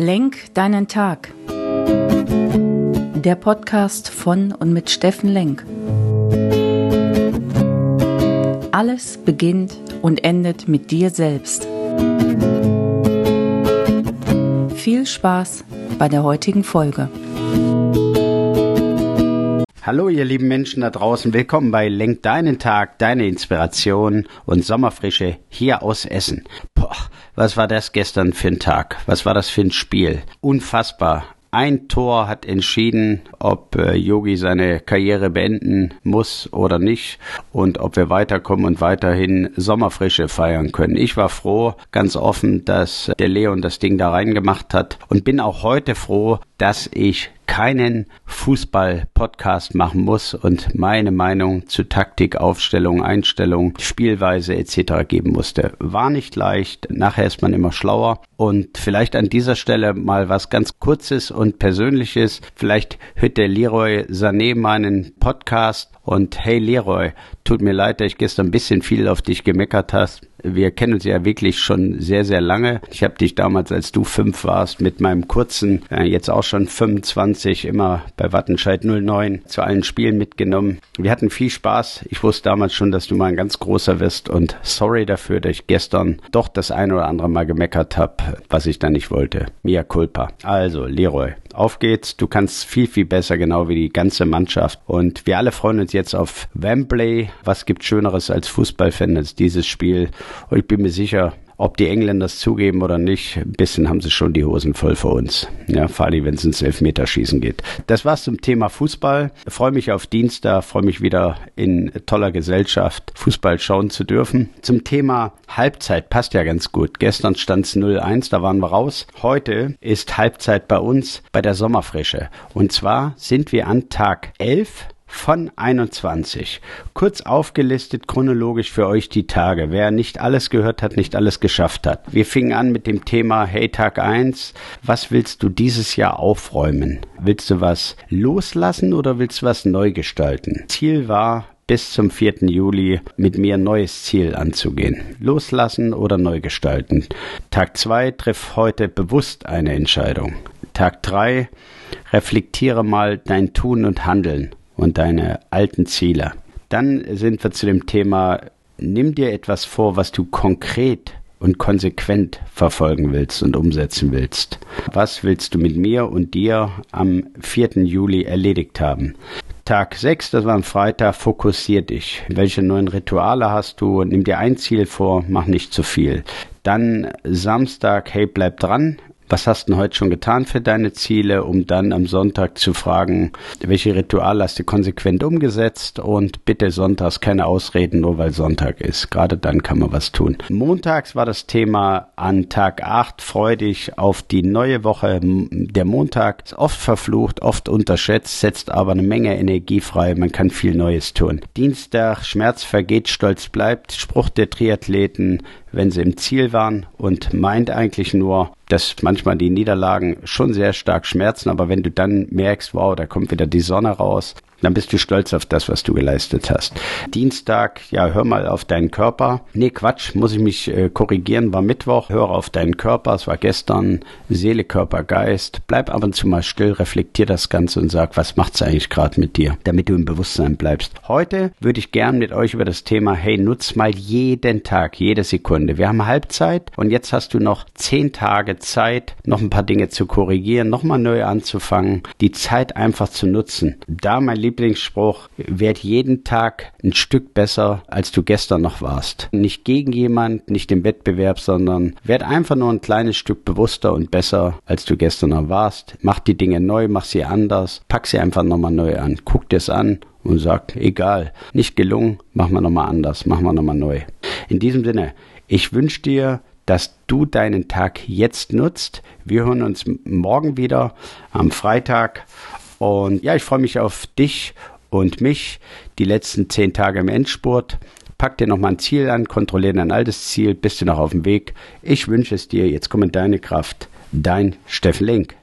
Lenk deinen Tag. Der Podcast von und mit Steffen Lenk. Alles beginnt und endet mit dir selbst. Viel Spaß bei der heutigen Folge. Hallo ihr lieben Menschen da draußen, willkommen bei Lenk deinen Tag, deine Inspiration und Sommerfrische hier aus Essen. Boah, was war das gestern für ein Tag? Was war das für ein Spiel? Unfassbar. Ein Tor hat entschieden, ob äh, Yogi seine Karriere beenden muss oder nicht und ob wir weiterkommen und weiterhin Sommerfrische feiern können. Ich war froh, ganz offen, dass der Leon das Ding da reingemacht hat und bin auch heute froh, dass ich keinen Fußball-Podcast machen muss und meine Meinung zu Taktik, Aufstellung, Einstellung, Spielweise etc. geben musste. War nicht leicht, nachher ist man immer schlauer und vielleicht an dieser Stelle mal was ganz Kurzes und Persönliches. Vielleicht hört der Leroy Sané meinen Podcast und hey Leroy, tut mir leid, dass ich gestern ein bisschen viel auf dich gemeckert hast. Wir kennen uns ja wirklich schon sehr, sehr lange. Ich habe dich damals, als du fünf warst, mit meinem kurzen, äh, jetzt auch schon 25, immer bei Wattenscheid 09 zu allen Spielen mitgenommen. Wir hatten viel Spaß. Ich wusste damals schon, dass du mal ein ganz großer wirst und sorry dafür, dass ich gestern doch das ein oder andere Mal gemeckert habe, was ich dann nicht wollte. Mia culpa. Also, Leroy, auf geht's. Du kannst viel, viel besser, genau wie die ganze Mannschaft. Und wir alle freuen uns jetzt auf Wembley. Was gibt Schöneres als Fußballfan als dieses Spiel? Und ich bin mir sicher, ob die Engländer es zugeben oder nicht, ein bisschen haben sie schon die Hosen voll für uns. Ja, vor allem, wenn es ins Elfmeterschießen geht. Das war's zum Thema Fußball. Freue mich auf Dienstag, freue mich wieder in toller Gesellschaft Fußball schauen zu dürfen. Zum Thema Halbzeit passt ja ganz gut. Gestern stand es 0-1, da waren wir raus. Heute ist Halbzeit bei uns bei der Sommerfrische. Und zwar sind wir an Tag 11 von 21. Kurz aufgelistet chronologisch für euch die Tage. Wer nicht alles gehört hat, nicht alles geschafft hat. Wir fingen an mit dem Thema Hey Tag 1. Was willst du dieses Jahr aufräumen? Willst du was loslassen oder willst du was neu gestalten? Ziel war bis zum 4. Juli mit mir ein neues Ziel anzugehen. Loslassen oder neu gestalten. Tag 2 triff heute bewusst eine Entscheidung. Tag 3 reflektiere mal dein Tun und Handeln und deine alten Ziele. Dann sind wir zu dem Thema, nimm dir etwas vor, was du konkret und konsequent verfolgen willst und umsetzen willst. Was willst du mit mir und dir am 4. Juli erledigt haben? Tag 6, das war ein Freitag, fokussier dich. Welche neuen Rituale hast du? Nimm dir ein Ziel vor, mach nicht zu viel. Dann Samstag, hey, bleib dran was hast du heute schon getan für deine Ziele, um dann am Sonntag zu fragen, welche Rituale hast du konsequent umgesetzt und bitte sonntags keine Ausreden, nur weil Sonntag ist. Gerade dann kann man was tun. Montags war das Thema an Tag 8, freu dich auf die neue Woche. Der Montag ist oft verflucht, oft unterschätzt, setzt aber eine Menge Energie frei, man kann viel Neues tun. Dienstag, Schmerz vergeht, Stolz bleibt, Spruch der Triathleten, wenn sie im Ziel waren und meint eigentlich nur, dass manchmal die Niederlagen schon sehr stark schmerzen, aber wenn du dann merkst, wow, da kommt wieder die Sonne raus, dann bist du stolz auf das, was du geleistet hast. Dienstag, ja, hör mal auf deinen Körper. Nee, Quatsch, muss ich mich äh, korrigieren, war Mittwoch. Hör auf deinen Körper, es war gestern. Seele, Körper, Geist. Bleib ab und zu mal still, reflektier das Ganze und sag, was macht's eigentlich gerade mit dir, damit du im Bewusstsein bleibst. Heute würde ich gern mit euch über das Thema, hey, nutz mal jeden Tag, jede Sekunde. Wir haben Halbzeit und jetzt hast du noch zehn Tage Zeit, noch ein paar Dinge zu korrigieren, nochmal neu anzufangen, die Zeit einfach zu nutzen. Da mein Lieblingsspruch, werd jeden Tag ein Stück besser, als du gestern noch warst. Nicht gegen jemand, nicht im Wettbewerb, sondern werd einfach nur ein kleines Stück bewusster und besser, als du gestern noch warst. Mach die Dinge neu, mach sie anders, pack sie einfach nochmal neu an. Guck dir's an und sag, egal, nicht gelungen, machen wir nochmal anders, machen wir nochmal neu. In diesem Sinne, ich wünsche dir, dass du deinen Tag jetzt nutzt. Wir hören uns morgen wieder am Freitag und ja, ich freue mich auf dich und mich die letzten zehn Tage im Endspurt. Pack dir nochmal ein Ziel an, kontrolliere dein altes Ziel, bist du noch auf dem Weg. Ich wünsche es dir, jetzt komm in deine Kraft. Dein Steffen Link.